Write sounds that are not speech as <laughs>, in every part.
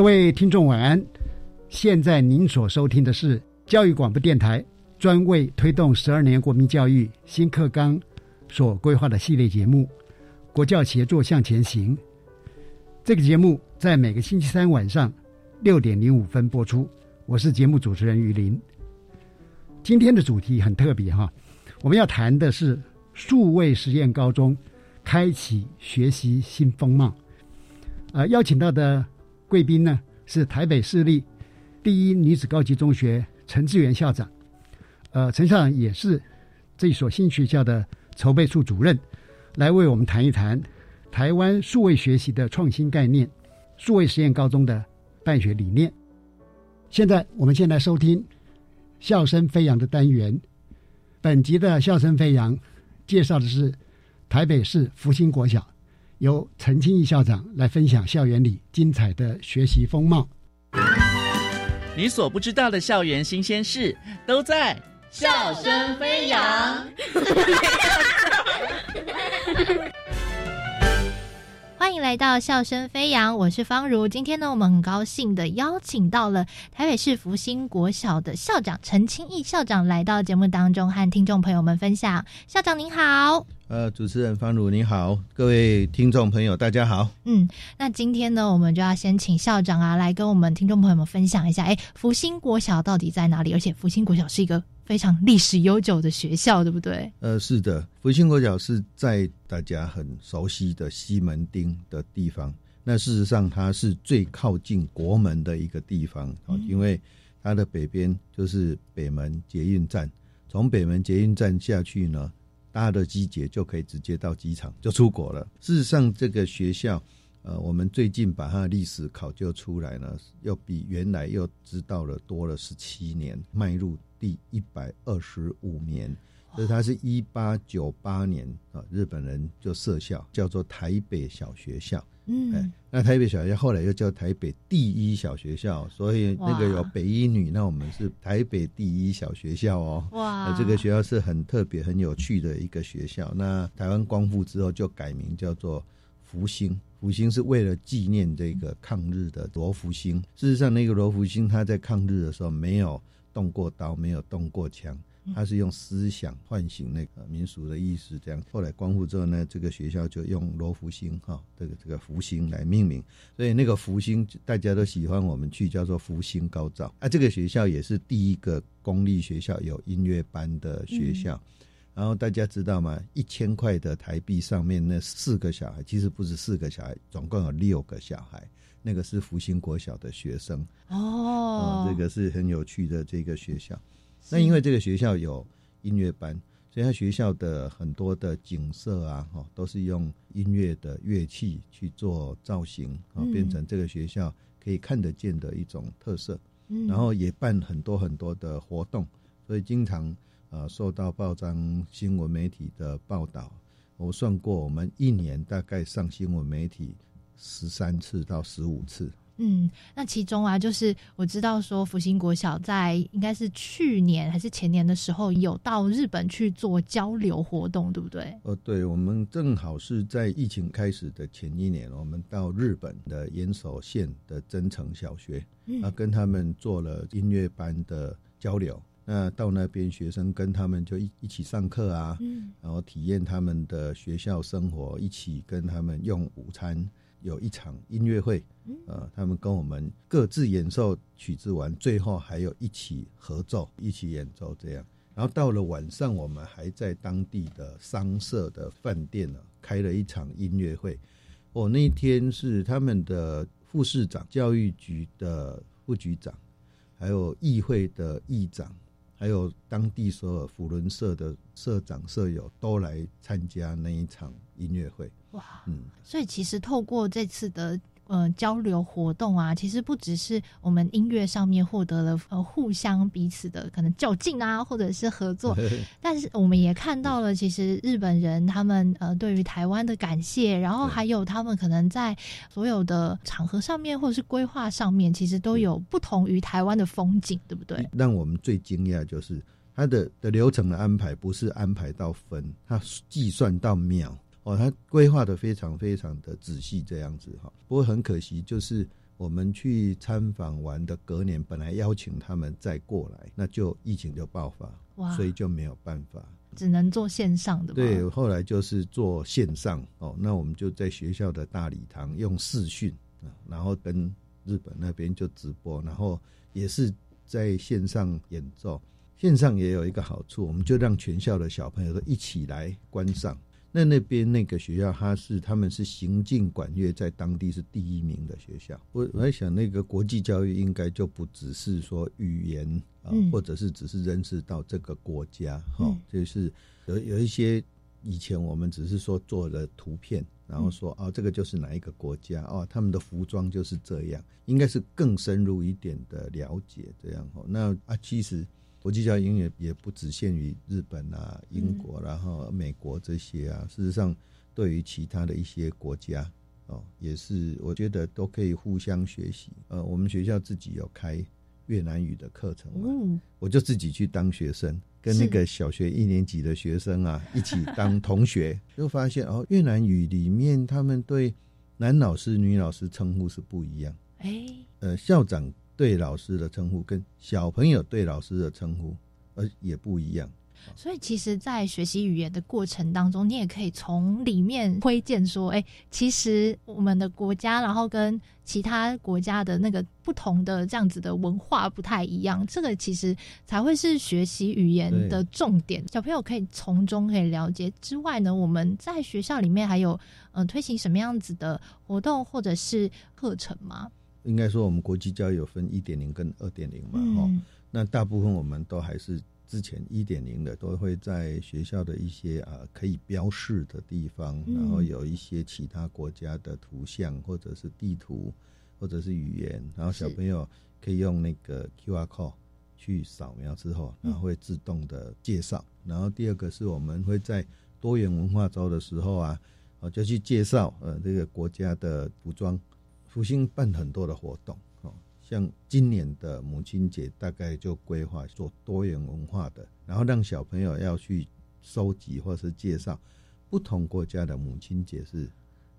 各位听众晚安，现在您所收听的是教育广播电台专为推动十二年国民教育新课纲所规划的系列节目《国教协作向前行》。这个节目在每个星期三晚上六点零五分播出。我是节目主持人于林。今天的主题很特别哈，我们要谈的是数位实验高中开启学习新风貌。呃，邀请到的。贵宾呢是台北市立第一女子高级中学陈志源校长，呃，陈校长也是这所新学校的筹备处主任，来为我们谈一谈台湾数位学习的创新概念、数位实验高中的办学理念。现在我们先来收听笑声飞扬的单元，本集的笑声飞扬介绍的是台北市福星国小。由陈清义校长来分享校园里精彩的学习风貌。你所不知道的校园新鲜事，都在笑声飞扬。<laughs> 欢迎来到笑声飞扬，我是方如。今天呢，我们很高兴的邀请到了台北市福星国小的校长陈清义校长来到节目当中，和听众朋友们分享。校长您好。呃，主持人方如你好，各位听众朋友大家好。嗯，那今天呢，我们就要先请校长啊来跟我们听众朋友们分享一下，哎，福星国小到底在哪里？而且福星国小是一个非常历史悠久的学校，对不对？呃，是的，福星国小是在大家很熟悉的西门町的地方。那事实上，它是最靠近国门的一个地方啊，因为它的北边就是北门捷运站，从北门捷运站下去呢。搭的机捷就可以直接到机场就出国了。事实上，这个学校，呃，我们最近把它的历史考究出来呢，又比原来又知道了多了十七年，迈入第一百二十五年。所以它是一八九八年啊，日本人就设校，叫做台北小学校。嗯，那台北小学后来又叫台北第一小学校，所以那个有北一女，那我们是台北第一小学校哦。哇，这个学校是很特别、很有趣的一个学校。那台湾光复之后就改名叫做福星，福星是为了纪念这个抗日的罗福星。事实上，那个罗福星他在抗日的时候没有动过刀，没有动过枪。他是用思想唤醒那个民俗的意识，这样。后来光复之后呢，这个学校就用罗福星哈，这个这个福星来命名。所以那个福星大家都喜欢我们去，叫做福星高照。啊，这个学校也是第一个公立学校有音乐班的学校。然后大家知道吗？一千块的台币上面那四个小孩，其实不是四个小孩，总共有六个小孩。那个是福星国小的学生哦，这个是很有趣的这个学校。那因为这个学校有音乐班，所以他学校的很多的景色啊，哈，都是用音乐的乐器去做造型啊，变成这个学校可以看得见的一种特色。然后也办很多很多的活动，所以经常呃受到报章新闻媒体的报道。我算过，我们一年大概上新闻媒体十三次到十五次。嗯，那其中啊，就是我知道说福星国小在应该是去年还是前年的时候，有到日本去做交流活动，对不对？哦，对，我们正好是在疫情开始的前一年，我们到日本的岩手县的增城小学，啊，跟他们做了音乐班的交流。那到那边，学生跟他们就一一起上课啊，然后体验他们的学校生活，一起跟他们用午餐，有一场音乐会，呃，他们跟我们各自演奏曲子完，最后还有一起合奏，一起演奏这样。然后到了晚上，我们还在当地的商社的饭店呢，开了一场音乐会。哦，那天是他们的副市长、教育局的副局长，还有议会的议长。还有当地所有辅伦社的社长、社友都来参加那一场音乐会。哇，嗯，所以其实透过这次的。呃，交流活动啊，其实不只是我们音乐上面获得了呃互相彼此的可能较劲啊，或者是合作，但是我们也看到了，其实日本人他们呃对于台湾的感谢，然后还有他们可能在所有的场合上面或者是规划上面，其实都有不同于台湾的风景，对不对？让我们最惊讶就是它的的流程的安排不是安排到分，它计算到秒。哦，他规划的非常非常的仔细，这样子哈。不过很可惜，就是我们去参访完的隔年，本来邀请他们再过来，那就疫情就爆发，哇，所以就没有办法，只能做线上的。对，后来就是做线上哦。那我们就在学校的大礼堂用视讯啊，然后跟日本那边就直播，然后也是在线上演奏。线上也有一个好处，我们就让全校的小朋友都一起来观赏。那那边那个学校，他是他们是行进管乐，在当地是第一名的学校。我我在想，那个国际教育应该就不只是说语言啊，或者是只是认识到这个国家哈，就是有有一些以前我们只是说做了图片，然后说哦，这个就是哪一个国家哦，他们的服装就是这样，应该是更深入一点的了解这样哈。那啊，其实。国际教育也也不只限于日本啊、英国，然后美国这些啊。事实上，对于其他的一些国家哦，也是我觉得都可以互相学习。呃，我们学校自己有开越南语的课程，嗯，我就自己去当学生，跟那个小学一年级的学生啊一起当同学，<laughs> 就发现哦，越南语里面他们对男老师、女老师称呼是不一样。哎，呃，校长。对老师的称呼跟小朋友对老师的称呼，而，也不一样。所以，其实，在学习语言的过程当中，你也可以从里面推荐说，哎，其实我们的国家，然后跟其他国家的那个不同的这样子的文化不太一样，这个其实才会是学习语言的重点。小朋友可以从中可以了解之外呢，我们在学校里面还有嗯推行什么样子的活动或者是课程吗？应该说，我们国际教育有分一点零跟二点零嘛，哈。那大部分我们都还是之前一点零的，都会在学校的一些啊可以标示的地方，然后有一些其他国家的图像或者是地图或者是语言，然后小朋友可以用那个 Q R code 去扫描之后，然后会自动的介绍。然后第二个是我们会在多元文化周的时候啊，我就去介绍呃这个国家的服装。福星办很多的活动，哦，像今年的母亲节，大概就规划做多元文化的，然后让小朋友要去收集或是介绍不同国家的母亲节是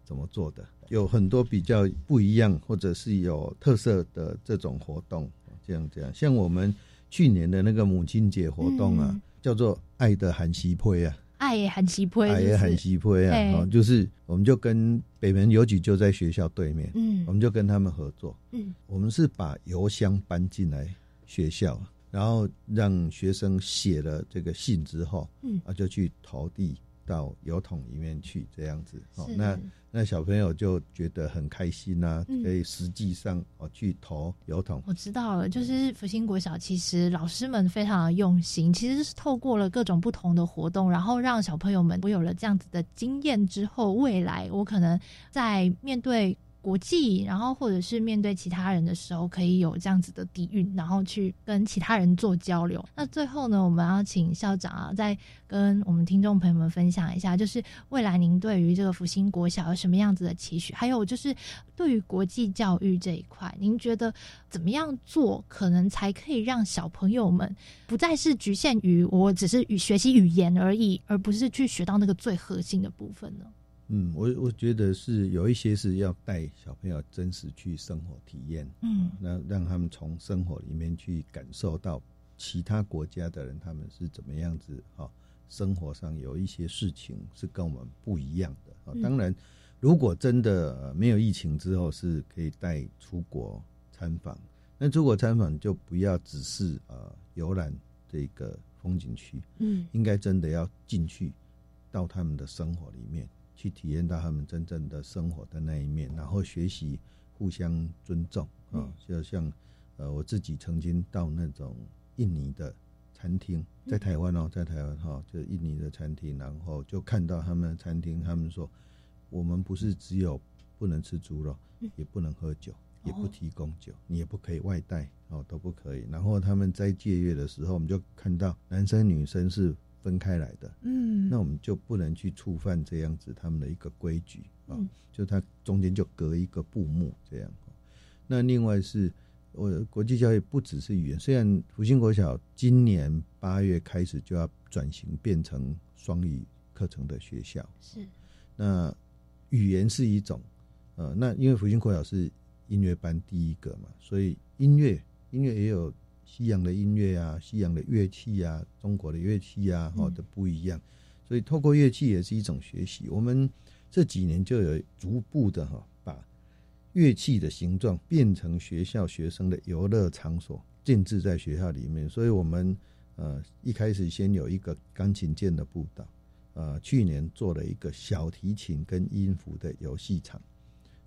怎么做的，有很多比较不一样或者是有特色的这种活动，这样这样，像我们去年的那个母亲节活动啊，叫做“爱的韩熙配”啊。爱也很稀配，爱也很稀配啊！就是我们就跟北门邮局就在学校对面，嗯，我们就跟他们合作，嗯，我们是把邮箱搬进来学校，然后让学生写了这个信之后，嗯，啊，就去投递到油桶里面去，这样子，哦，那。那小朋友就觉得很开心呐，可以实际上哦去投油桶。我知道了，就是福星国小，其实老师们非常的用心，其实是透过了各种不同的活动，然后让小朋友们我有了这样子的经验之后，未来我可能在面对。国际，然后或者是面对其他人的时候，可以有这样子的底蕴，然后去跟其他人做交流。那最后呢，我们要请校长啊，再跟我们听众朋友们分享一下，就是未来您对于这个福星国小有什么样子的期许？还有就是对于国际教育这一块，您觉得怎么样做，可能才可以让小朋友们不再是局限于我只是语学习语言而已，而不是去学到那个最核心的部分呢？嗯，我我觉得是有一些是要带小朋友真实去生活体验，嗯，那让他们从生活里面去感受到其他国家的人他们是怎么样子哈，生活上有一些事情是跟我们不一样的啊。当然，如果真的没有疫情之后，是可以带出国参访。那出国参访就不要只是呃游览这个风景区，嗯，应该真的要进去到他们的生活里面。去体验到他们真正的生活的那一面，然后学习互相尊重啊，就像呃我自己曾经到那种印尼的餐厅，在台湾哦，在台湾哈，就印尼的餐厅，然后就看到他们餐厅，他们说我们不是只有不能吃猪肉，也不能喝酒，也不提供酒，你也不可以外带哦，都不可以。然后他们在借月的时候，我们就看到男生女生是。分开来的，嗯，那我们就不能去触犯这样子他们的一个规矩啊，就它中间就隔一个布幕这样。那另外是，我国际教育不只是语言，虽然福星国小今年八月开始就要转型变成双语课程的学校，是，那语言是一种，呃，那因为福星国小是音乐班第一个嘛，所以音乐音乐也有。西洋的音乐啊，西洋的乐器啊，中国的乐器啊，哦都不一样，所以透过乐器也是一种学习。我们这几年就有逐步的哈，把乐器的形状变成学校学生的游乐场所，建置在学校里面。所以我们呃一开始先有一个钢琴键的步道，呃去年做了一个小提琴跟音符的游戏场，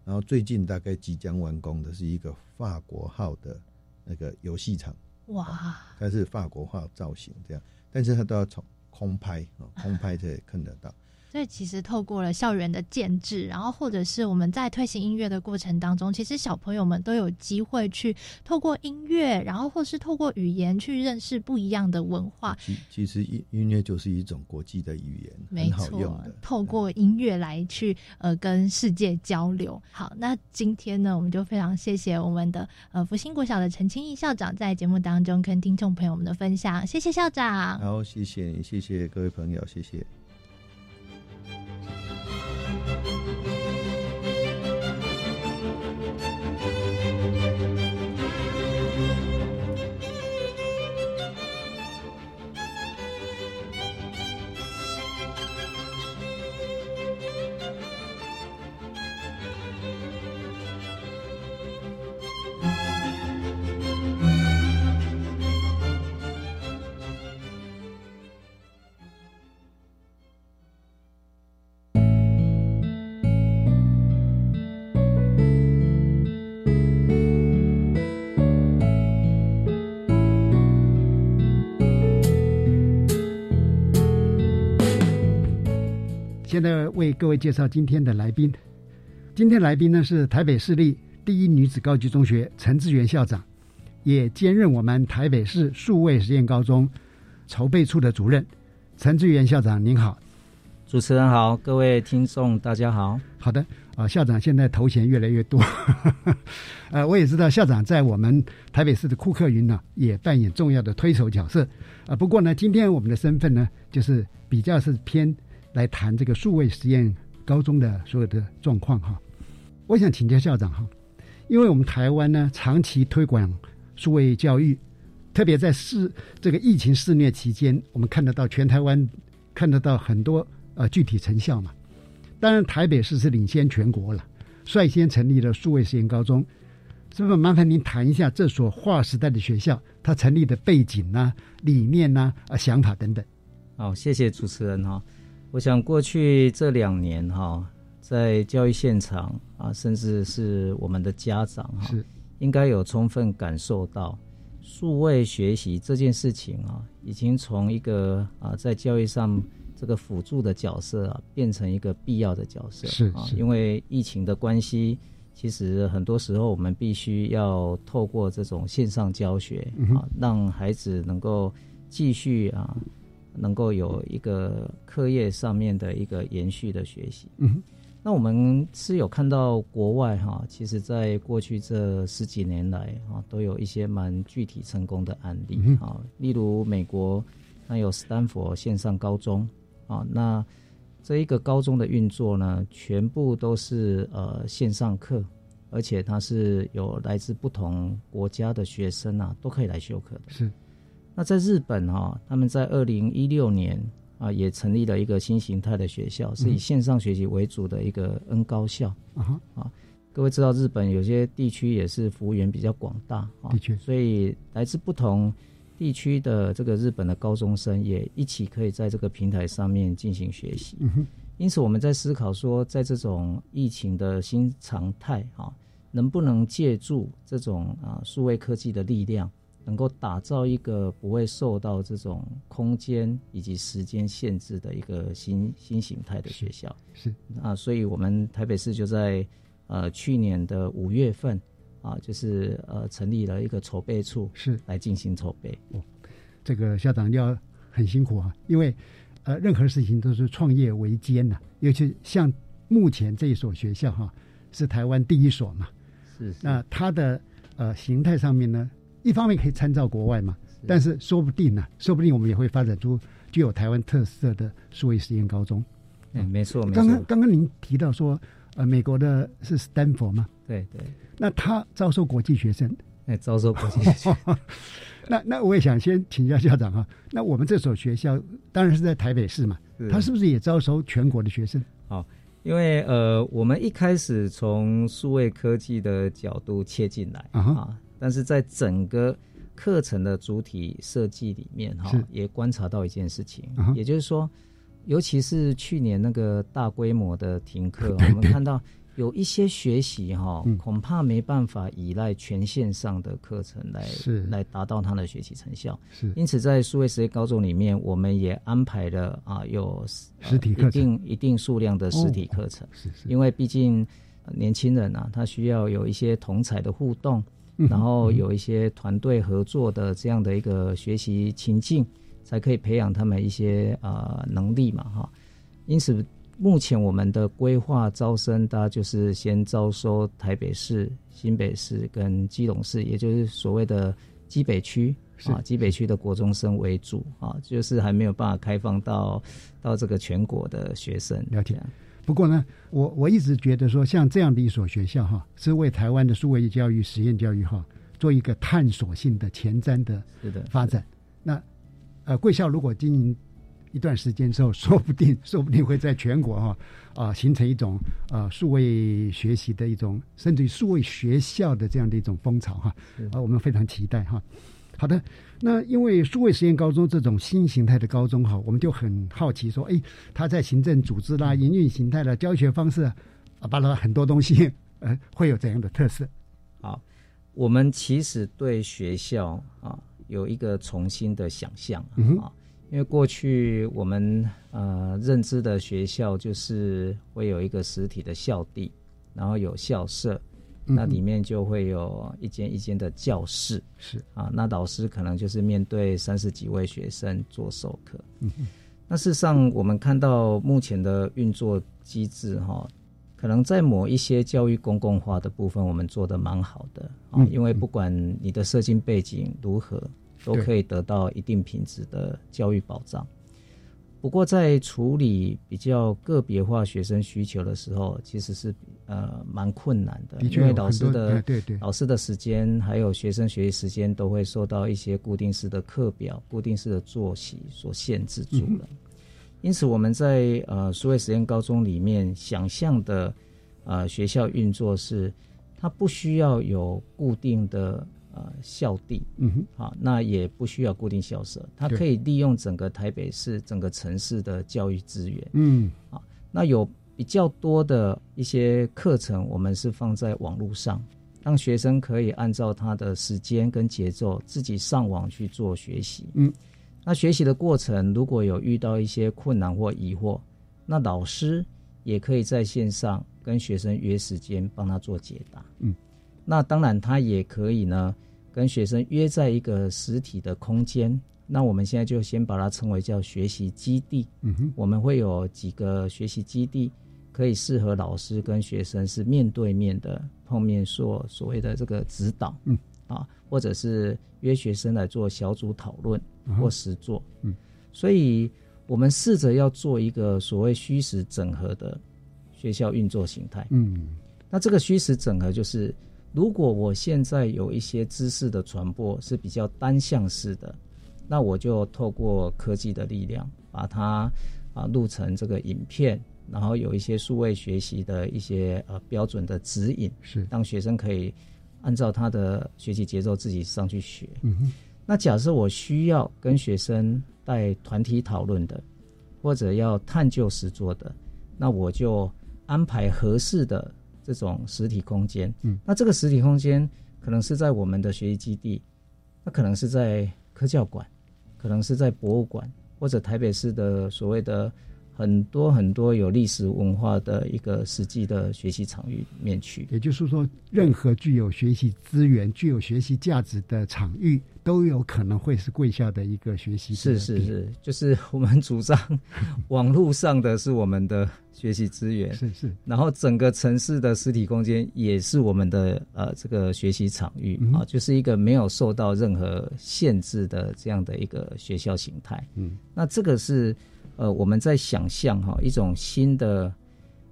然后最近大概即将完工的是一个法国号的那个游戏场。哇，它是法国化造型这样，但是它都要从空拍啊，空拍才看得到。所以其实透过了校园的建制，然后或者是我们在推行音乐的过程当中，其实小朋友们都有机会去透过音乐，然后或是透过语言去认识不一样的文化。其其实音音乐就是一种国际的语言，没错。透过音乐来去呃跟世界交流。好，那今天呢，我们就非常谢谢我们的呃福星国小的陈清义校长在节目当中跟听众朋友们的分享。谢谢校长。好，谢谢你，谢谢各位朋友，谢谢。现在为各位介绍今天的来宾。今天来宾呢是台北市立第一女子高级中学陈志源校长，也兼任我们台北市数位实验高中筹备处的主任。陈志源校长您好，主持人好，各位听众大家好。好的啊，校长现在头衔越来越多。<laughs> 呃，我也知道校长在我们台北市的库克云呢也扮演重要的推手角色啊。不过呢，今天我们的身份呢就是比较是偏。来谈这个数位实验高中的所有的状况哈，我想请教校长哈，因为我们台湾呢长期推广数位教育，特别在肆这个疫情肆虐期间，我们看得到全台湾看得到很多呃具体成效嘛。当然台北市是领先全国了，率先成立了数位实验高中，是不是？麻烦您谈一下这所划时代的学校，它成立的背景呐、理念呐、啊想法等等。好，谢谢主持人哈。我想过去这两年哈，在教育现场啊，甚至是我们的家长哈，应该有充分感受到，数位学习这件事情啊，已经从一个啊在教育上这个辅助的角色啊，变成一个必要的角色。是啊，因为疫情的关系，其实很多时候我们必须要透过这种线上教学啊，让孩子能够继续啊，能够有一个课业上面的一个延续的学习。嗯，那我们是有看到国外哈，其实在过去这十几年来啊，都有一些蛮具体成功的案例啊，例如美国那有斯坦福线上高中啊，那。这一个高中的运作呢，全部都是呃线上课，而且它是有来自不同国家的学生啊，都可以来修课的。是。那在日本哈，他们在二零一六年啊，也成立了一个新形态的学校，是以线上学习为主的一个 N 高校。啊啊，各位知道日本有些地区也是服务员比较广大啊，的确，所以来自不同。地区的这个日本的高中生也一起可以在这个平台上面进行学习。因此，我们在思考说，在这种疫情的新常态啊，能不能借助这种啊数位科技的力量，能够打造一个不会受到这种空间以及时间限制的一个新新形态的学校？是啊，所以我们台北市就在呃去年的五月份。啊，就是呃，成立了一个筹备处，是来进行筹备。哦，这个校长要很辛苦啊，因为呃，任何事情都是创业维艰呐，尤其像目前这一所学校哈，是台湾第一所嘛。是。那它的呃形态上面呢，一方面可以参照国外嘛，但是说不定呢，说不定我们也会发展出具有台湾特色的数位实验高中。嗯，没错，没错。刚刚刚刚您提到说，呃，美国的是斯坦福嘛？对对。那他招收国际学生，<laughs> 哎，招收国际学生。<laughs> 那那我也想先请教校长哈，那我们这所学校当然是在台北市嘛，他是不是也招收全国的学生？好，因为呃，我们一开始从数位科技的角度切进来啊，但是在整个课程的主体设计里面哈，也观察到一件事情，也就是说，尤其是去年那个大规模的停课，<laughs> 我们看到。有一些学习哈，恐怕没办法依赖全线上的课程来来达到他的学习成效。是，因此在数位实验高中里面，我们也安排了啊有实体课程，一定一定数量的实体课程。是是，因为毕竟年轻人啊，他需要有一些同彩的互动，然后有一些团队合作的这样的一个学习情境，才可以培养他们一些啊能力嘛哈。因此。目前我们的规划招生，大家就是先招收台北市、新北市跟基隆市，也就是所谓的基北区啊，基北区的国中生为主啊，就是还没有办法开放到到这个全国的学生。了解。不过呢，我我一直觉得说，像这样的一所学校哈，是为台湾的数位教育、实验教育哈，做一个探索性的前瞻的发展。那呃，贵校如果经营。一段时间之后，<laughs> 说不定，说不定会在全国哈啊形成一种呃数位学习的一种，甚至于数位学校的这样的一种风潮哈啊，我们非常期待哈。好的，那因为数位实验高中这种新形态的高中哈，我们就很好奇说，哎，它在行政组织啦、营运形态啦、教学方式啊，巴拉很多东西 <laughs> 呃会有怎样的特色？好，我们其实对学校啊有一个重新的想象啊。因为过去我们呃认知的学校就是会有一个实体的校地，然后有校舍，那里面就会有一间一间的教室，是啊，那老师可能就是面对三十几位学生做授课。那事实上，我们看到目前的运作机制哈，可能在某一些教育公共化的部分，我们做的蛮好的啊，因为不管你的社经背景如何。都可以得到一定品质的教育保障。不过，在处理比较个别化学生需求的时候，其实是呃蛮困难的，因为老师的对对老师的时间还有学生学习时间都会受到一些固定式的课表、固定式的作息所限制住了。因此，我们在呃数位实验高中里面想象的呃学校运作是，它不需要有固定的。呃，校地，嗯哼，好，那也不需要固定校舍，它可以利用整个台北市整个城市的教育资源，嗯，啊，那有比较多的一些课程，我们是放在网络上，让学生可以按照他的时间跟节奏自己上网去做学习，嗯，那学习的过程如果有遇到一些困难或疑惑，那老师也可以在线上跟学生约时间帮他做解答。嗯，那当然他也可以呢跟学生约在一个实体的空间。那我们现在就先把它称为叫学习基地。嗯哼，我们会有几个学习基地，可以适合老师跟学生是面对面的碰面做所谓的这个指导。嗯，啊，或者是约学生来做小组讨论或实作。嗯，所以我们试着要做一个所谓虚实整合的学校运作形态。嗯，那这个虚实整合就是，如果我现在有一些知识的传播是比较单向式的。那我就透过科技的力量，把它啊录成这个影片，然后有一些数位学习的一些呃标准的指引，是让学生可以按照他的学习节奏自己上去学。那假设我需要跟学生带团体讨论的，或者要探究实做的，那我就安排合适的这种实体空间。嗯。那这个实体空间可能是在我们的学习基地，那可能是在科教馆。可能是在博物馆或者台北市的所谓的很多很多有历史文化的一个实际的学习场域里面去。也就是说，任何具有学习资源、具有学习价值的场域，都有可能会是贵校的一个学习。是是是，就是我们主张网络上的是我们的学习资源，是是，然后整个城市的实体空间也是我们的呃这个学习场域啊，就是一个没有受到任何限制的这样的一个学校形态。嗯，那这个是。呃，我们在想象哈一种新的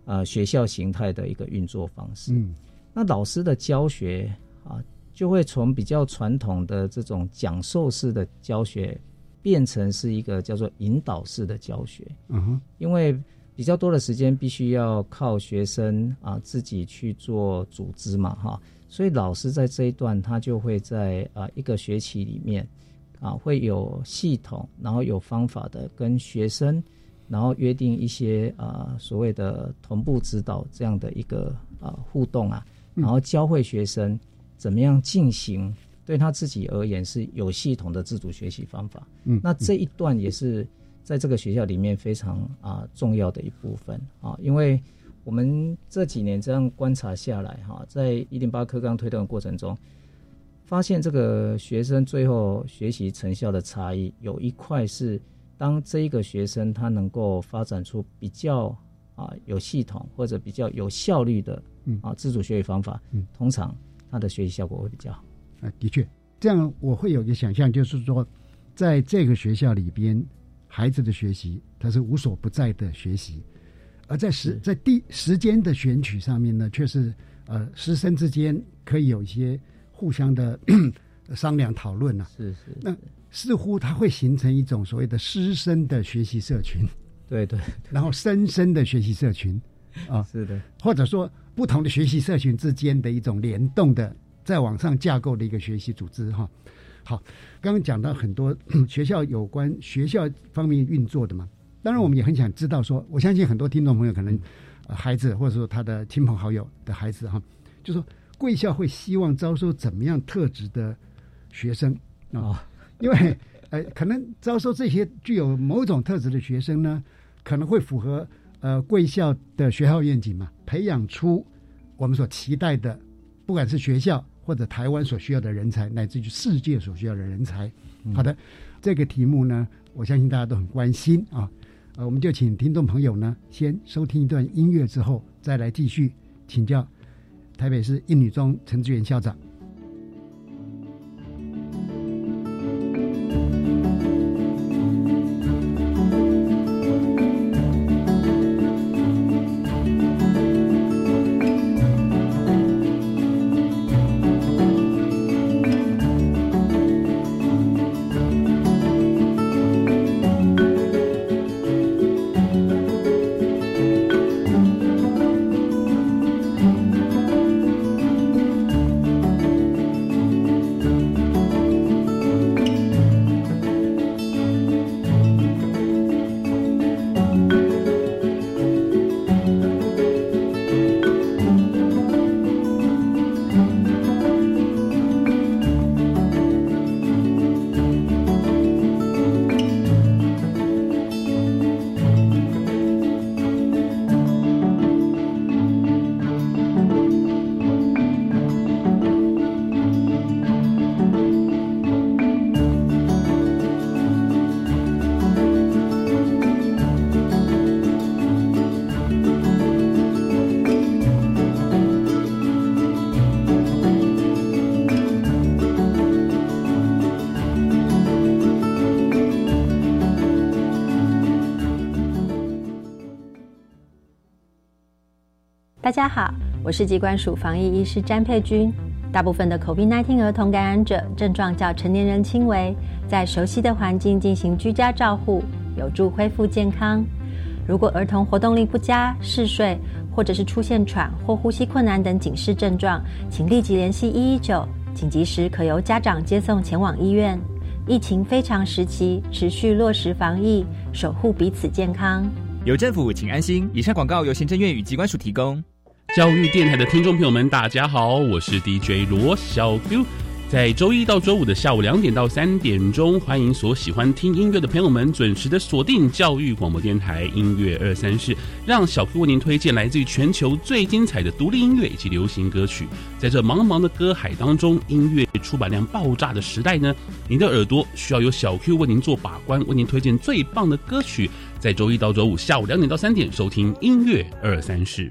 呃学校形态的一个运作方式。嗯，那老师的教学啊，就会从比较传统的这种讲授式的教学，变成是一个叫做引导式的教学。嗯哼，因为比较多的时间必须要靠学生啊自己去做组织嘛，哈，所以老师在这一段他就会在啊一个学期里面。啊，会有系统，然后有方法的跟学生，然后约定一些啊所谓的同步指导这样的一个啊互动啊，然后教会学生怎么样进行对他自己而言是有系统的自主学习方法。嗯，那这一段也是在这个学校里面非常啊重要的一部分啊，因为我们这几年这样观察下来哈，在一零八课纲推动的过程中。发现这个学生最后学习成效的差异，有一块是当这一个学生他能够发展出比较啊有系统或者比较有效率的啊自主学习方法，嗯，通常他的学习效果会比较好。啊，的确，这样我会有一个想象，就是说，在这个学校里边，孩子的学习他是无所不在的学习，而在时在地时间的选取上面呢，却是呃师生之间可以有一些。互相的 <clears throat> 商量讨论啊，是是，那似乎它会形成一种所谓的师生的学习社群，对对，然后生生的学习社群，啊，是的，或者说不同的学习社群之间的一种联动的，在网上架构的一个学习组织哈。好，刚刚讲到很多 <clears throat> 学校有关学校方面运作的嘛，当然我们也很想知道说，我相信很多听众朋友可能孩子或者说他的亲朋好友的孩子哈，就说。贵校会希望招收怎么样特质的学生啊？因为 <laughs> 呃，可能招收这些具有某种特质的学生呢，可能会符合呃贵校的学校愿景嘛，培养出我们所期待的，不管是学校或者台湾所需要的人才，乃至于世界所需要的人才。好的，这个题目呢，我相信大家都很关心啊。呃，我们就请听众朋友呢，先收听一段音乐之后，再来继续请教。台北市一女中陈志远校长。大家好，我是机关署防疫医师詹佩君。大部分的 COVID-19 儿童感染者症状较成年人轻微，在熟悉的环境进行居家照护，有助恢复健康。如果儿童活动力不佳、嗜睡，或者是出现喘或呼吸困难等警示症状，请立即联系一一九，紧急时可由家长接送前往医院。疫情非常时期，持续落实防疫，守护彼此健康。有政府，请安心。以上广告由行政院与机关署提供。教育电台的听众朋友们，大家好，我是 DJ 罗小 Q。在周一到周五的下午两点到三点钟，欢迎所喜欢听音乐的朋友们准时的锁定教育广播电台音乐二三室，让小 Q 为您推荐来自于全球最精彩的独立音乐以及流行歌曲。在这茫茫的歌海当中，音乐出版量爆炸的时代呢，您的耳朵需要有小 Q 为您做把关，为您推荐最棒的歌曲。在周一到周五下午两点到三点，收听音乐二三室。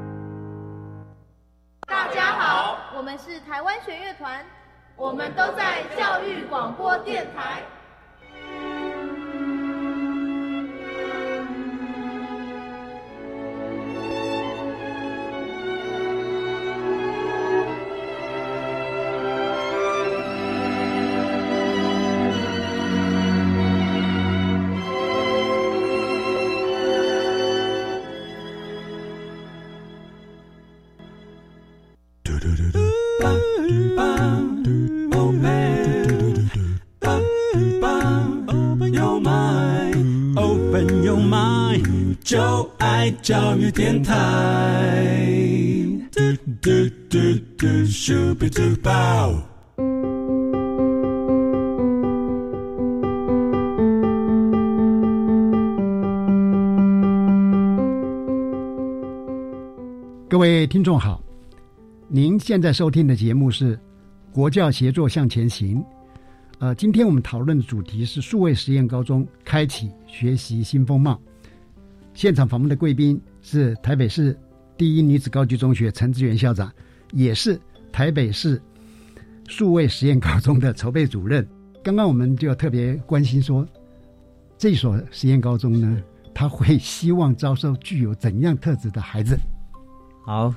台湾弦乐团，我们都在教育广播电台。电台。各位听众好，您现在收听的节目是《国教协作向前行》。呃，今天我们讨论的主题是数位实验高中开启学习新风貌。现场访问的贵宾是台北市第一女子高级中学陈志远校长，也是台北市数位实验高中的筹备主任。刚刚我们就特别关心说，这所实验高中呢，他会希望招收具有怎样特质的孩子？好，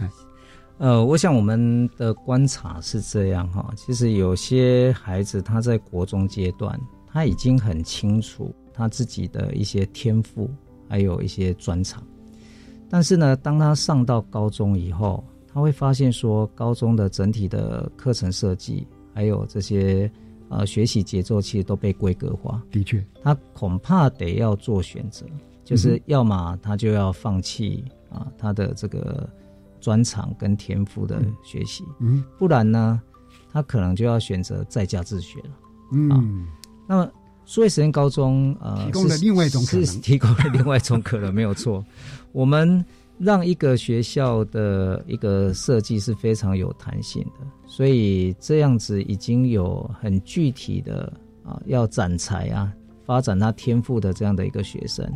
呃，我想我们的观察是这样哈，其实有些孩子他在国中阶段，他已经很清楚他自己的一些天赋。还有一些专长，但是呢，当他上到高中以后，他会发现说，高中的整体的课程设计，还有这些呃学习节奏，其实都被规格化。的确，他恐怕得要做选择，就是要么他就要放弃啊他的这个专长跟天赋的学习，嗯，不然呢，他可能就要选择在家自学了。嗯，那么。数位实验高中，呃，提供了另外一种可能，提供了另外一种可能，没有错。<laughs> 我们让一个学校的一个设计是非常有弹性的，所以这样子已经有很具体的啊，要展才啊，发展他天赋的这样的一个学生，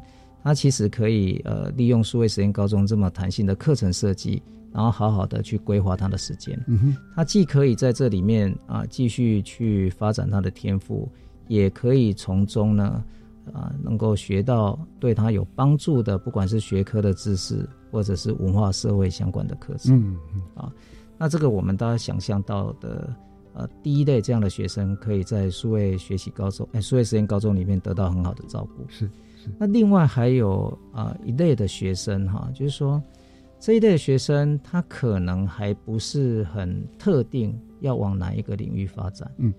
他其实可以呃，利用数位实验高中这么弹性的课程设计，然后好好的去规划他的时间。嗯哼，他既可以在这里面啊，继续去发展他的天赋。也可以从中呢，啊，能够学到对他有帮助的，不管是学科的知识，或者是文化社会相关的课程。嗯嗯。啊，那这个我们大家想象到的，呃，第一类这样的学生，可以在数位学习高中，哎，数位实验高中里面得到很好的照顾。是是。那另外还有啊一类的学生哈，就是说这一类的学生，他可能还不是很特定要往哪一个领域发展。嗯。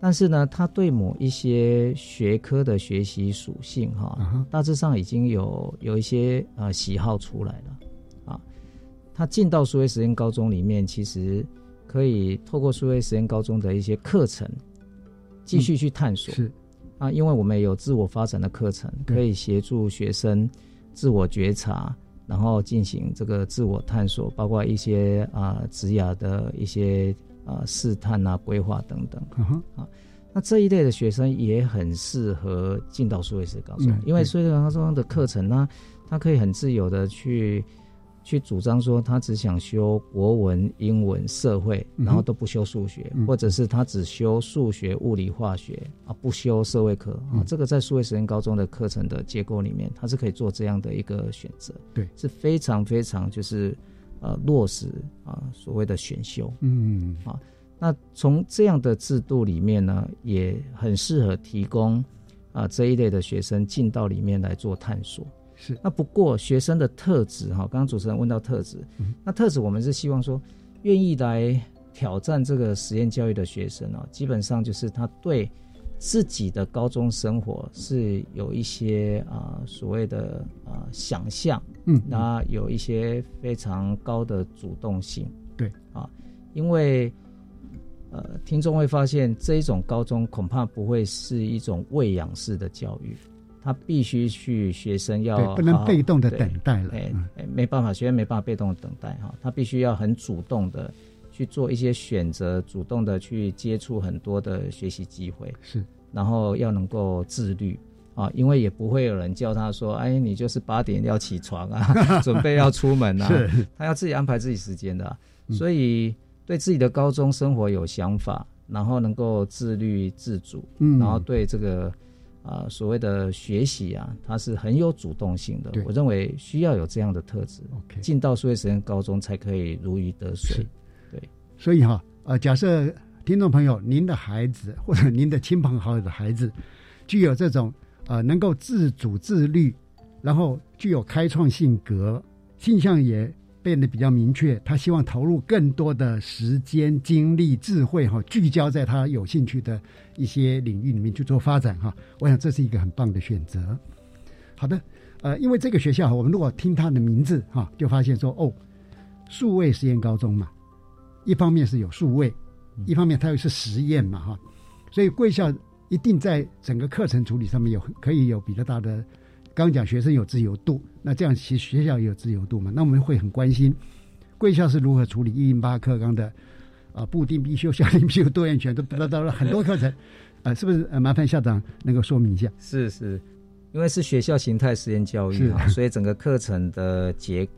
但是呢，他对某一些学科的学习属性，哈，大致上已经有有一些呃喜好出来了，啊，他进到数位实验高中里面，其实可以透过数位实验高中的一些课程，继续去探索，是。啊，因为我们有自我发展的课程，可以协助学生自我觉察，然后进行这个自我探索，包括一些啊职涯的一些啊试探啊规划等等啊。那这一类的学生也很适合进到数位式高中，因为数位式高中的课程呢，他可以很自由的去。去主张说他只想修国文、英文、社会，然后都不修数学，或者是他只修数学、物理、化学啊，不修社会课啊。这个在数位实验高中的课程的结构里面，他是可以做这样的一个选择，对，是非常非常就是呃落实啊所谓的选修，嗯啊，那从这样的制度里面呢，也很适合提供啊这一类的学生进到里面来做探索。是，那不过学生的特质哈，刚刚主持人问到特质，那特质我们是希望说，愿意来挑战这个实验教育的学生啊，基本上就是他对自己的高中生活是有一些啊所谓的啊想象，嗯，那有一些非常高的主动性，对。啊，因为呃听众会发现这一种高中恐怕不会是一种喂养式的教育。他必须去，学生要不能被动的等待了，哎，没办法，学生没办法被动的等待哈，他必须要很主动的去做一些选择，主动的去接触很多的学习机会，是，然后要能够自律啊，因为也不会有人叫他说，哎，你就是八点要起床啊，<laughs> 准备要出门啊，他要自己安排自己时间的，所以对自己的高中生活有想法，然后能够自律自主，嗯，然后对这个。啊，所谓的学习啊，他是很有主动性的。我认为需要有这样的特质，进到数学实验高中才可以如鱼得水。对，所以哈，呃，假设听众朋友，您的孩子或者您的亲朋好友的孩子，具有这种呃能够自主自律，然后具有开创性格，性向也。变得比较明确，他希望投入更多的时间、精力、智慧，哈，聚焦在他有兴趣的一些领域里面去做发展，哈。我想这是一个很棒的选择。好的，呃，因为这个学校，我们如果听它的名字，哈，就发现说，哦，数位实验高中嘛，一方面是有数位，一方面它又是实验嘛，哈，所以贵校一定在整个课程处理上面有可以有比较大的。刚讲学生有自由度，那这样其实学校也有自由度嘛？那我们会很关心贵校是如何处理一零八课纲的啊，布丁必修、校定必修、多元权都得到了很多课程，呃，是不是？呃，麻烦校长能够说明一下。是是，因为是学校形态实验教育啊，所以整个课程的结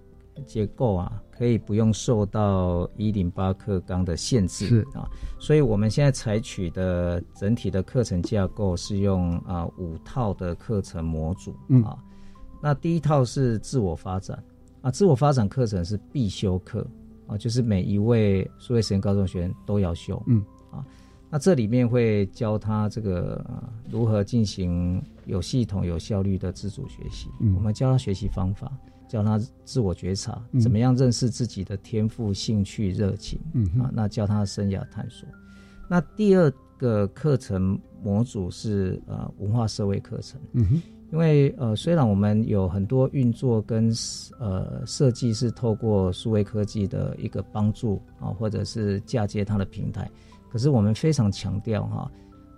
结构啊。可以不用受到一零八课纲的限制啊，所以我们现在采取的整体的课程架构是用啊五套的课程模组啊。那第一套是自我发展啊，自我发展课程是必修课啊，就是每一位数位实验高中学员都要修嗯啊。那这里面会教他这个如何进行有系统、有效率的自主学习，我们教他学习方法。教他自我觉察，怎么样认识自己的天赋、兴趣、热情啊？那教他生涯探索。那第二个课程模组是呃文化社会课程，嗯哼，因为呃虽然我们有很多运作跟呃设计是透过数位科技的一个帮助啊，或者是嫁接它的平台，可是我们非常强调哈，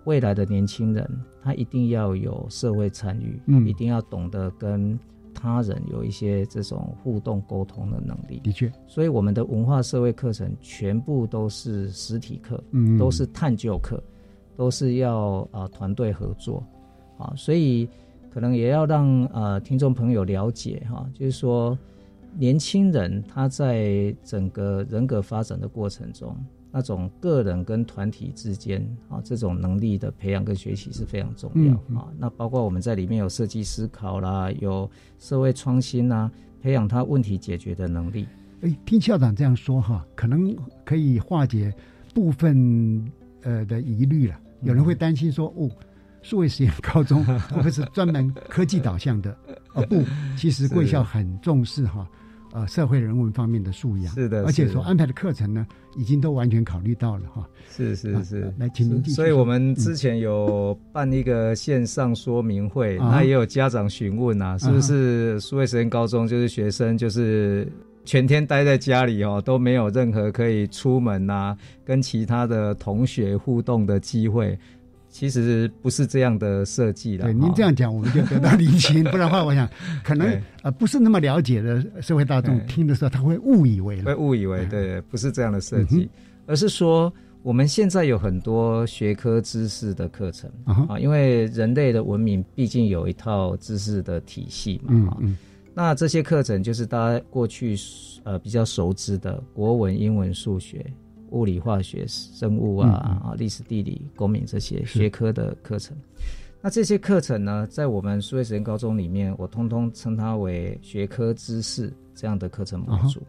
未来的年轻人他一定要有社会参与，嗯，一定要懂得跟。他人有一些这种互动沟通的能力，的确，所以我们的文化社会课程全部都是实体课，嗯，都是探究课，都是要啊团队合作，啊，所以可能也要让呃听众朋友了解哈，就是说年轻人他在整个人格发展的过程中。那种个人跟团体之间啊，这种能力的培养跟学习是非常重要啊。那包括我们在里面有设计思考啦，有社会创新啦，培养他问题解决的能力。哎，听校长这样说哈，可能可以化解部分呃的疑虑了。有人会担心说，哦，数位实验高中会不会是专门科技导向的？哦，不，其实贵校很重视哈。呃，社会人文方面的素养是的，而且所安排的课程呢，已经都完全考虑到了哈。是是是，来，请您继续。所以我们之前有办一个线上说明会，那也有家长询问啊，是不是苏位实验高中就是学生就是全天待在家里哦，都没有任何可以出门啊，跟其他的同学互动的机会。其实不是这样的设计的。对，您这样讲，我们就得到理清。<laughs> 不然的话，我想可能呃不是那么了解的社会大众听的时候，他会误以为会误以为对，不是这样的设计，而是说我们现在有很多学科知识的课程啊，因为人类的文明毕竟有一套知识的体系嘛。嗯那这些课程就是大家过去呃比较熟知的国文、英文、数学。物理、化学、生物啊啊，历史、地理、公民这些学科的课程，那这些课程呢，在我们数位实验高中里面，我通通称它为学科知识这样的课程模组。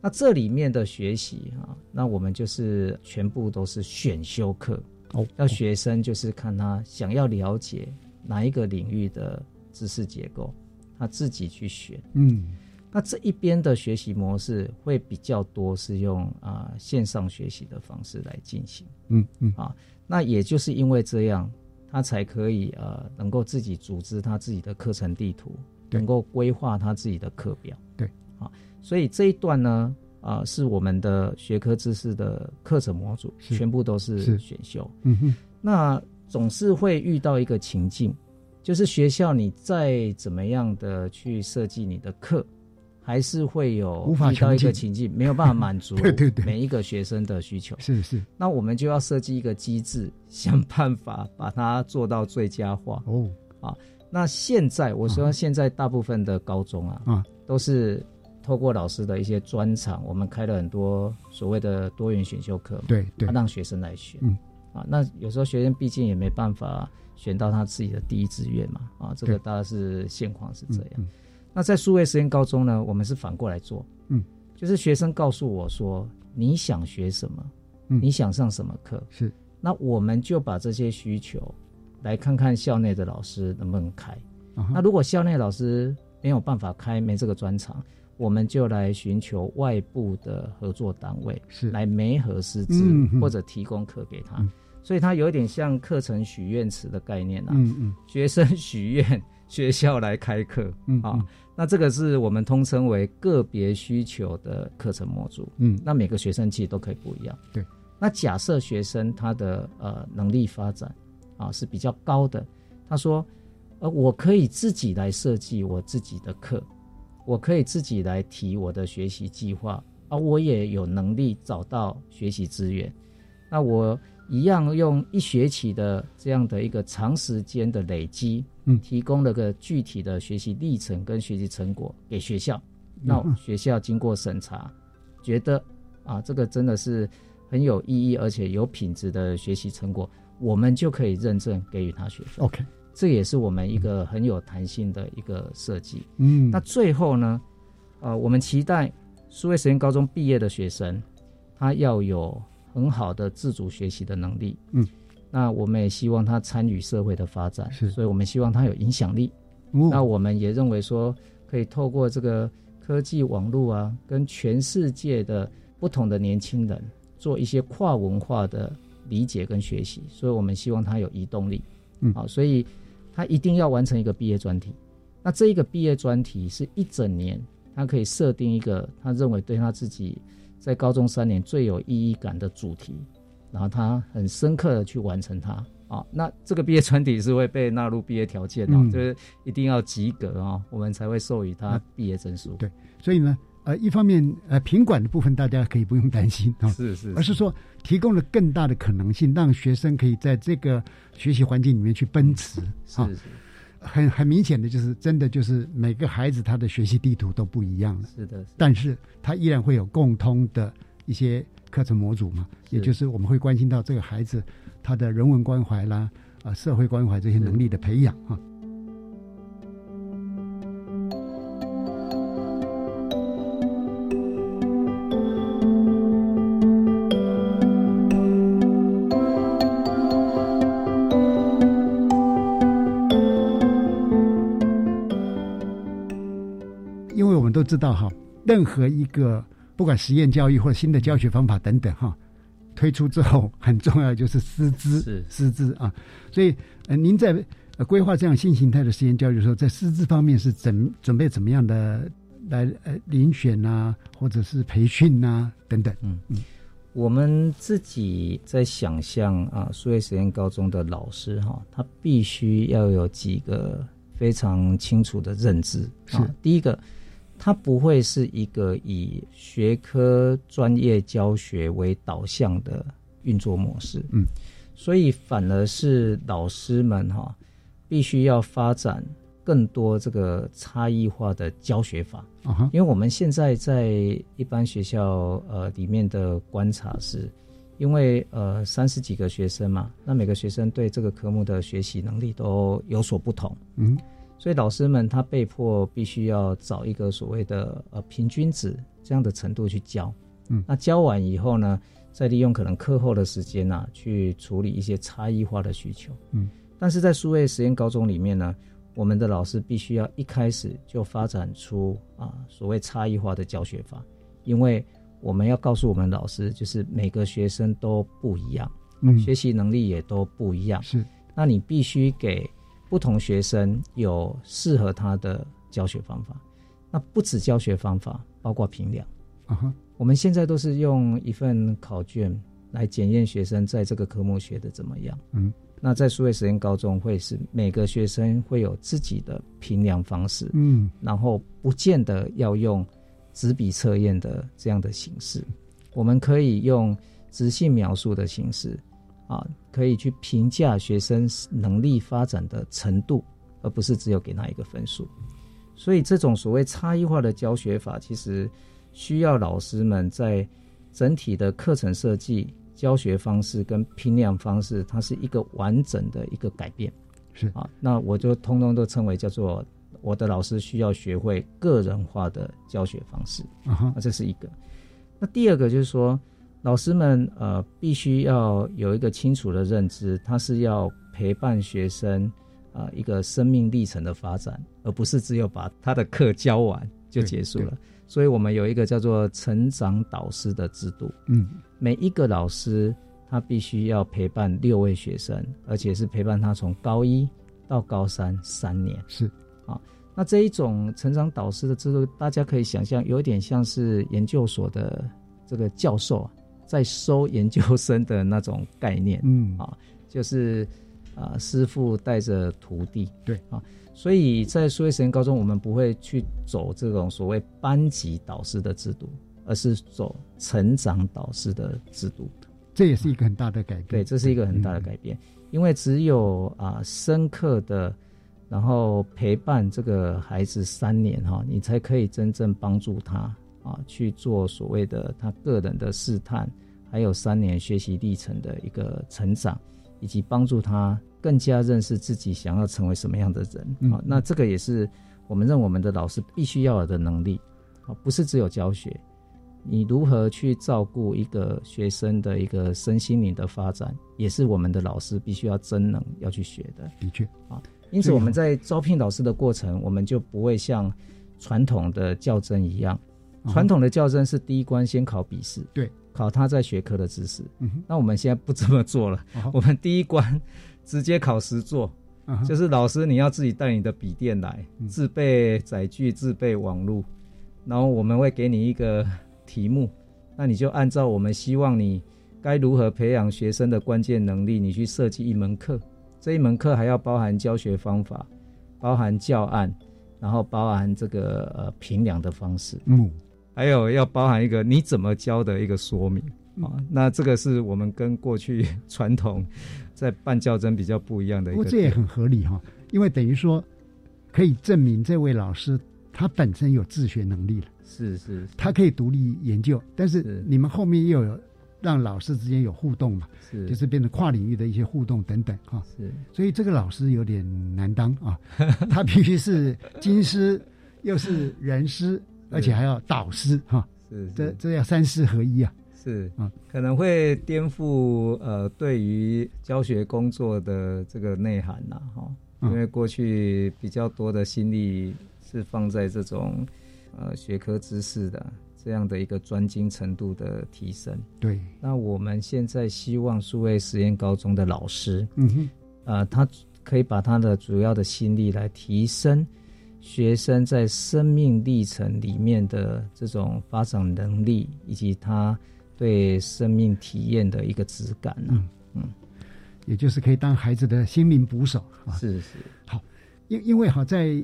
那这里面的学习啊，那我们就是全部都是选修课哦，要学生就是看他想要了解哪一个领域的知识结构，他自己去选。嗯。那这一边的学习模式会比较多，是用啊线上学习的方式来进行。嗯嗯啊，那也就是因为这样，他才可以呃能够自己组织他自己的课程地图，能够规划他自己的课表。对啊，所以这一段呢啊是我们的学科知识的课程模组，全部都是选修。嗯哼，那总是会遇到一个情境，就是学校你再怎么样的去设计你的课。还是会有遇到一个情境，没有办法满足 <laughs> 对对对。每一个学生的需求。是。是，那我们就要设计一个机制，想办法把它做到最佳化。哦，啊，那现在我说现在大部分的高中啊，啊，都是透过老师的一些专场，我们开了很多所谓的多元选修课，对对，让学生来选。嗯，啊，那有时候学生毕竟也没办法选到他自己的第一志愿嘛，啊，这个大概是现况是这样。那在数位实验高中呢，我们是反过来做，嗯，就是学生告诉我说你想学什么，嗯，你想上什么课，是，那我们就把这些需求来看看校内的老师能不能开，那如果校内老师没有办法开，没这个专长，我们就来寻求外部的合作单位，是。来媒合师资或者提供课给他，所以它有一点像课程许愿池的概念啊，嗯嗯，学生许愿。学校来开课，嗯啊，那这个是我们通称为个别需求的课程模组，嗯，那每个学生其实都可以不一样，对。那假设学生他的呃能力发展啊是比较高的，他说，呃，我可以自己来设计我自己的课，我可以自己来提我的学习计划，啊，我也有能力找到学习资源，那我。一样用一学期的这样的一个长时间的累积，嗯，提供了个具体的学习历程跟学习成果给学校，那学校经过审查，觉得啊这个真的是很有意义而且有品质的学习成果，我们就可以认证给予他学分。OK，这也是我们一个很有弹性的一个设计。嗯，那最后呢，呃，我们期待数位实验高中毕业的学生，他要有。很好的自主学习的能力，嗯，那我们也希望他参与社会的发展，是，所以我们希望他有影响力。那我们也认为说，可以透过这个科技网络啊，跟全世界的不同的年轻人做一些跨文化的理解跟学习，所以我们希望他有移动力，嗯，好，所以他一定要完成一个毕业专题。那这一个毕业专题是一整年，他可以设定一个他认为对他自己。在高中三年最有意义感的主题，然后他很深刻的去完成它啊。那这个毕业专题是会被纳入毕业条件的，就是一定要及格啊，我们才会授予他毕业证书。对，所以呢，呃，一方面呃，品管的部分大家可以不用担心啊，是是，而是说提供了更大的可能性，让学生可以在这个学习环境里面去奔驰啊。很很明显的就是，真的就是每个孩子他的学习地图都不一样了。是的，但是他依然会有共通的一些课程模组嘛，也就是我们会关心到这个孩子他的人文关怀啦，啊，社会关怀这些能力的培养啊。知道哈，任何一个不管实验教育或者新的教学方法等等哈，推出之后很重要就是师资，师资啊。所以呃，您在规划这样新形态的实验教育的时候，在师资方面是怎准备怎么样的来呃遴选啊，或者是培训啊等等？嗯嗯，我们自己在想象啊，数位实验高中的老师哈，他必须要有几个非常清楚的认知啊。第一个，他不会是一个以学科专业教学为导向的运作模式，嗯，所以反而是老师们哈，必须要发展。更多这个差异化的教学法，因为我们现在在一般学校呃里面的观察是，因为呃三十几个学生嘛，那每个学生对这个科目的学习能力都有所不同，嗯，所以老师们他被迫必须要找一个所谓的呃平均值这样的程度去教，嗯，那教完以后呢，再利用可能课后的时间呐去处理一些差异化的需求，嗯，但是在数位实验高中里面呢。我们的老师必须要一开始就发展出啊所谓差异化的教学法，因为我们要告诉我们老师，就是每个学生都不一样，嗯，学习能力也都不一样，是。那你必须给不同学生有适合他的教学方法。那不止教学方法，包括评量。啊哈，我们现在都是用一份考卷来检验学生在这个科目学的怎么样。嗯。那在数位实验高中会是每个学生会有自己的评量方式，嗯，然后不见得要用纸笔测验的这样的形式，我们可以用直性描述的形式，啊，可以去评价学生能力发展的程度，而不是只有给他一个分数。所以这种所谓差异化的教学法，其实需要老师们在整体的课程设计。教学方式跟评量方式，它是一个完整的一个改变，是啊，那我就通通都称为叫做我的老师需要学会个人化的教学方式啊，这是一个。那第二个就是说，老师们呃必须要有一个清楚的认知，他是要陪伴学生啊一个生命历程的发展，而不是只有把他的课教完就结束了。所以我们有一个叫做成长导师的制度，嗯，每一个老师他必须要陪伴六位学生，而且是陪伴他从高一到高三三年，是。啊。那这一种成长导师的制度，大家可以想象，有点像是研究所的这个教授在收研究生的那种概念，嗯啊，就是啊师傅带着徒弟，对啊。所以在数位实验高中，我们不会去走这种所谓班级导师的制度，而是走成长导师的制度。这也是一个很大的改变。对，这是一个很大的改变，因为只有啊深刻的，然后陪伴这个孩子三年哈，你才可以真正帮助他啊去做所谓的他个人的试探，还有三年学习历程的一个成长，以及帮助他。更加认识自己想要成为什么样的人啊，那这个也是我们认我们的老师必须要有的能力啊，不是只有教学，你如何去照顾一个学生的一个身心灵的发展，也是我们的老师必须要真能要去学的。的确啊，因此我们在招聘老师的过程，我们就不会像传统的较真一样，传统的教甄是第一关先考笔试，对，考他在学科的知识。嗯，那我们现在不这么做了，我们第一关。直接考实做，就是老师你要自己带你的笔电来，自备载具，自备网络，然后我们会给你一个题目，那你就按照我们希望你该如何培养学生的关键能力，你去设计一门课。这一门课还要包含教学方法，包含教案，然后包含这个呃评量的方式，嗯，还有要包含一个你怎么教的一个说明。啊。那这个是我们跟过去传统。在办教真比较不一样的，不过这也很合理哈，因为等于说可以证明这位老师他本身有自学能力了，是是，他可以独立研究，但是。你们后面又有让老师之间有互动嘛，是，就是变成跨领域的一些互动等等哈，是，所以这个老师有点难当啊，他必须是金师又是人师，而且还要导师哈，是，这这要三师合一啊。是啊，可能会颠覆呃对于教学工作的这个内涵呐，哈，因为过去比较多的心力是放在这种呃学科知识的这样的一个专精程度的提升。对，那我们现在希望数位实验高中的老师，嗯哼，呃，他可以把他的主要的心力来提升学生在生命历程里面的这种发展能力，以及他。对生命体验的一个质感呢。嗯，也就是可以当孩子的心灵捕手啊。是是，好，因因为哈，在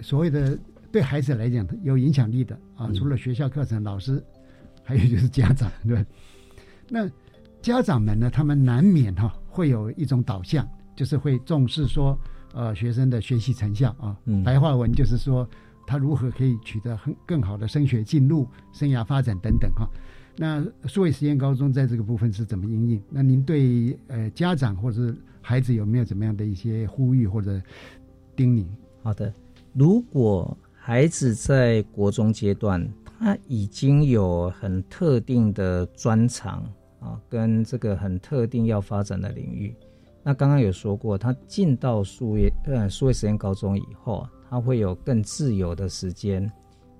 所谓的对孩子来讲有影响力的啊，除了学校课程、老师，还有就是家长，对。<laughs> 那家长们呢，他们难免哈会有一种导向，就是会重视说，呃，学生的学习成效啊。嗯。白话文就是说，他如何可以取得很更好的升学进入、生涯发展等等哈。那数位实验高中在这个部分是怎么应用？那您对呃家长或者孩子有没有怎么样的一些呼吁或者叮咛？好的，如果孩子在国中阶段，他已经有很特定的专长啊，跟这个很特定要发展的领域。那刚刚有说过，他进到数位呃数位实验高中以后，他会有更自由的时间，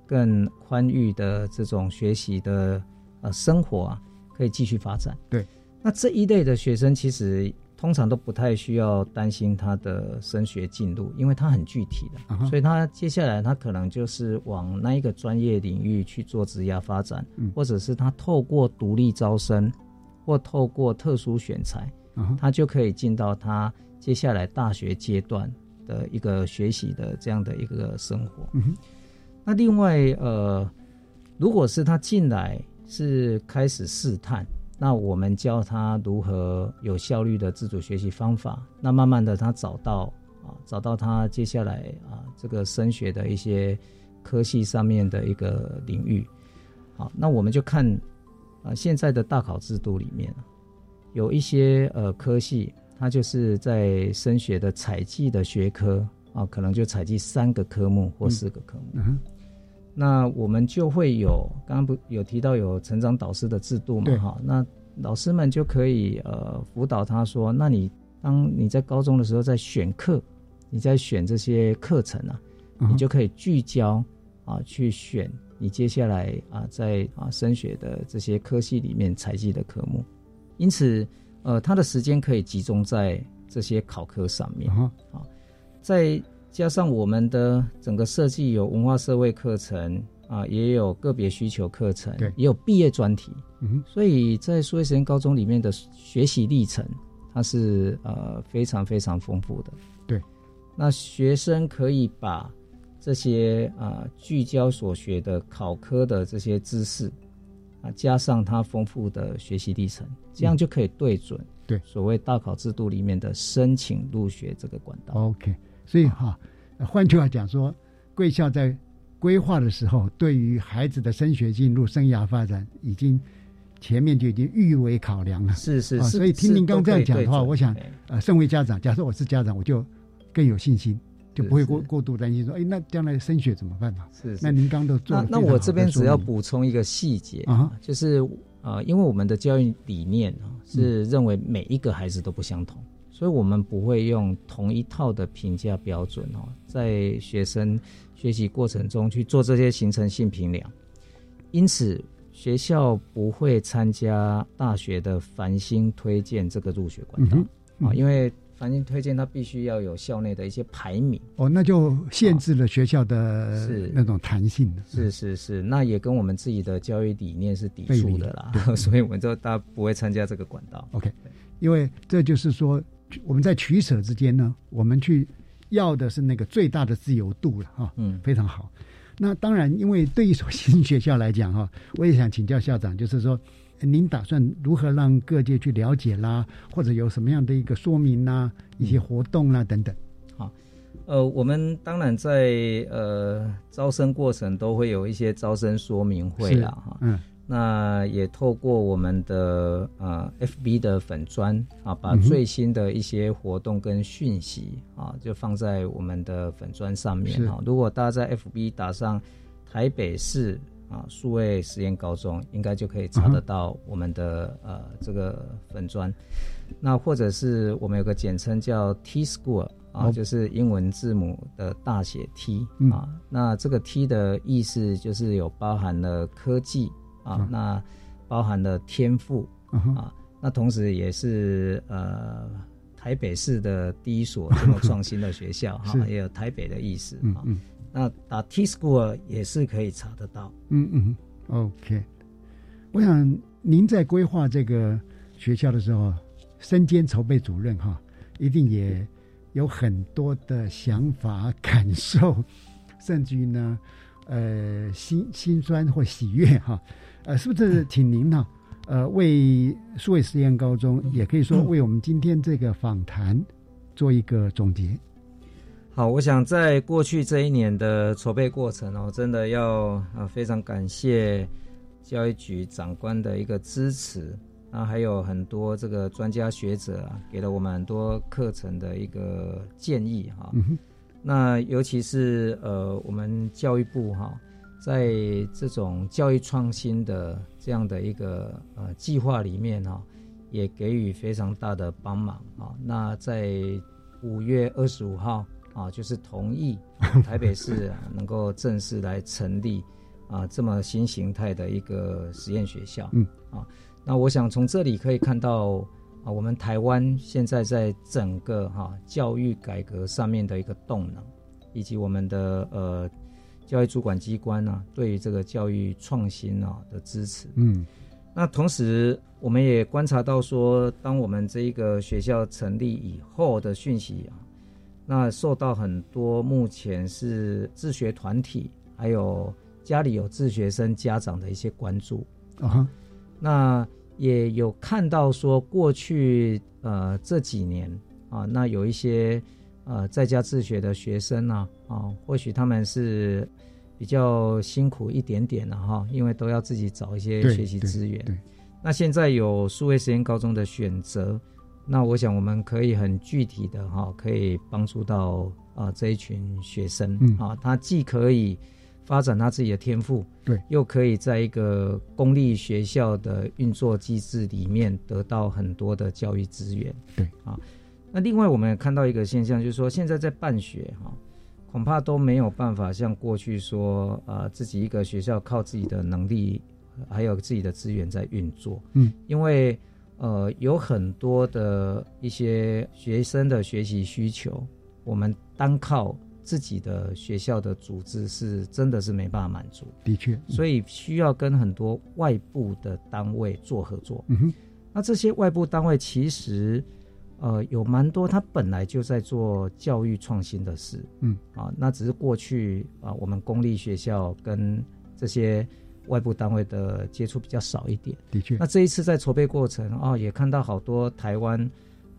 更宽裕的这种学习的。呃，生活啊，可以继续发展。对，那这一类的学生其实通常都不太需要担心他的升学进度，因为他很具体的，所以他接下来他可能就是往那一个专业领域去做职业发展，或者是他透过独立招生或透过特殊选材，他就可以进到他接下来大学阶段的一个学习的这样的一个生活。那另外，呃，如果是他进来。是开始试探，那我们教他如何有效率的自主学习方法。那慢慢的，他找到啊，找到他接下来啊这个升学的一些科系上面的一个领域。好，那我们就看啊现在的大考制度里面，有一些呃科系，它就是在升学的采集的学科啊，可能就采集三个科目或四个科目。那我们就会有刚刚不有提到有成长导师的制度嘛？哈，那老师们就可以呃辅导他说，那你当你在高中的时候在选课，你在选这些课程啊，你就可以聚焦啊去选你接下来啊在啊升学的这些科系里面采集的科目，因此呃他的时间可以集中在这些考科上面。啊，再。加上我们的整个设计有文化社会课程啊，也有个别需求课程，对，也有毕业专题，嗯，所以在数位实验高中里面的学习历程，它是呃非常非常丰富的，对，那学生可以把这些啊聚焦所学的考科的这些知识啊，加上他丰富的学习历程，这样就可以对准对所谓大考制度里面的申请入学这个管道，OK。所以哈，换句话讲说，贵校在规划的时候，对于孩子的升学进入、生涯发展，已经前面就已经预为考量了。是是是。所以听您刚这样讲的话，我想，呃，身为家长，假设我是家长，我就更有信心，就不会过过度担心说，哎，那将来升学怎么办嘛？是。那您刚都做。那那我这边只要补充一个细节啊，就是呃，因为我们的教育理念啊，是认为每一个孩子都不相同。所以，我们不会用同一套的评价标准哦，在学生学习过程中去做这些形成性评量。因此，学校不会参加大学的繁星推荐这个入学管道啊，因为繁星推荐它必须要有校内的一些排名哦，那就限制了学校的那种弹性。是是是，那也跟我们自己的教育理念是抵触的啦，<laughs> 所以我们就大家不会参加这个管道。OK，因为这就是说。我们在取舍之间呢，我们去要的是那个最大的自由度了哈，嗯，非常好。那当然，因为对一所新学校来讲哈，我也想请教校长，就是说，您打算如何让各界去了解啦，或者有什么样的一个说明啦，一些活动啦等等。好，呃，我们当然在呃招生过程都会有一些招生说明会啦，哈，嗯。那也透过我们的呃 FB 的粉砖啊，把最新的一些活动跟讯息啊，就放在我们的粉砖上面哈。如果大家在 FB 打上台北市啊数位实验高中，应该就可以查得到我们的呃这个粉砖。那或者是我们有个简称叫 T School 啊，就是英文字母的大写 T 啊。那这个 T 的意思就是有包含了科技。啊，那包含了天赋啊，那同时也是呃台北市的第一所 <laughs> 这么创新的学校哈，也有台北的意思啊。那打 T School 也是可以查得到。嗯嗯，OK。我想您在规划这个学校的时候，身兼筹备主任哈，一定也有很多的想法、感受，<laughs> 甚至于呢，呃，心心酸或喜悦哈，呃，是不是？请您呢，呃，为数位实验高中，也可以说为我们今天这个访谈做一个总结。好，我想在过去这一年的筹备过程哦，真的要啊非常感谢教育局长官的一个支持，啊，还有很多这个专家学者啊，给了我们很多课程的一个建议哈。那尤其是呃，我们教育部哈，在这种教育创新的这样的一个呃计划里面哈，也给予非常大的帮忙啊。那在五月二十五号。啊，就是同意 <laughs> 台北市能够正式来成立啊这么新形态的一个实验学校。嗯，啊，那我想从这里可以看到啊，我们台湾现在在整个哈教育改革上面的一个动能，以及我们的呃教育主管机关呢对于这个教育创新啊的支持。嗯，那同时我们也观察到说，当我们这一个学校成立以后的讯息啊。那受到很多目前是自学团体，还有家里有自学生家长的一些关注啊。那也有看到说，过去呃这几年啊，那有一些呃在家自学的学生呢啊，或许他们是比较辛苦一点点的哈，因为都要自己找一些学习资源。那现在有数位实验高中的选择。那我想我们可以很具体的哈，可以帮助到啊这一群学生啊，他既可以发展他自己的天赋，对，又可以在一个公立学校的运作机制里面得到很多的教育资源，对啊。那另外我们也看到一个现象，就是说现在在办学哈，恐怕都没有办法像过去说啊自己一个学校靠自己的能力还有自己的资源在运作，嗯，因为。呃，有很多的一些学生的学习需求，我们单靠自己的学校的组织是真的是没办法满足。的确，所以需要跟很多外部的单位做合作。嗯哼，那这些外部单位其实，呃，有蛮多，他本来就在做教育创新的事。嗯，啊，那只是过去啊，我们公立学校跟这些。外部单位的接触比较少一点，的确。那这一次在筹备过程啊，也看到好多台湾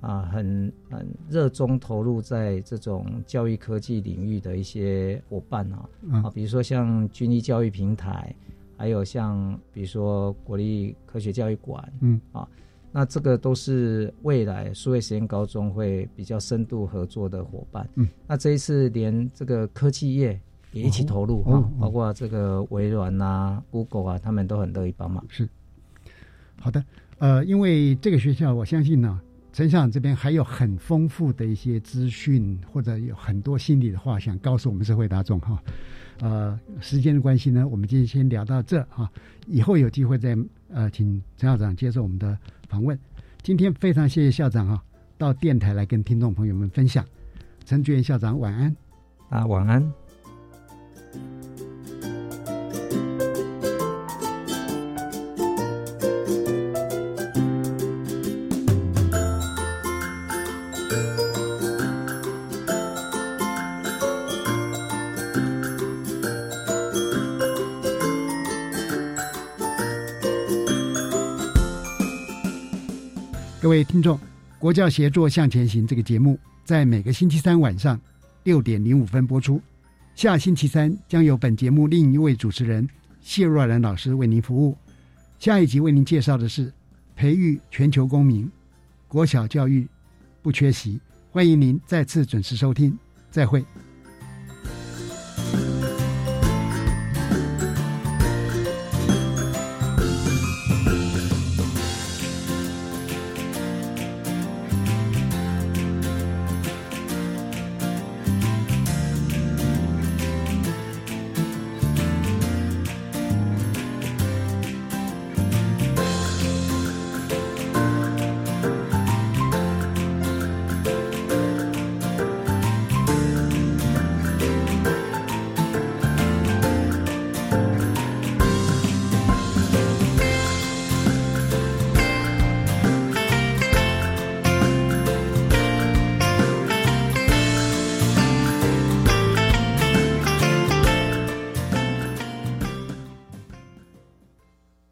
啊，很很热衷投入在这种教育科技领域的一些伙伴啊，啊，比如说像军医教育平台，还有像比如说国立科学教育馆，嗯，啊，那这个都是未来数位实验高中会比较深度合作的伙伴。嗯，那这一次连这个科技业。也一起投入哈，包括这个微软呐、Google 啊，他们都很乐意帮忙。是，好的，呃，因为这个学校，我相信呢，陈校长这边还有很丰富的一些资讯，或者有很多心里的话想告诉我们社会大众哈。呃，时间的关系呢，我们今天先聊到这哈，以后有机会再呃，请陈校长接受我们的访问。今天非常谢谢校长啊，到电台来跟听众朋友们分享。陈菊元校长，晚安。啊，晚安。各位听众，国教协作向前行这个节目在每个星期三晚上六点零五分播出。下星期三将由本节目另一位主持人谢若兰老师为您服务。下一集为您介绍的是培育全球公民，国小教育不缺席。欢迎您再次准时收听，再会。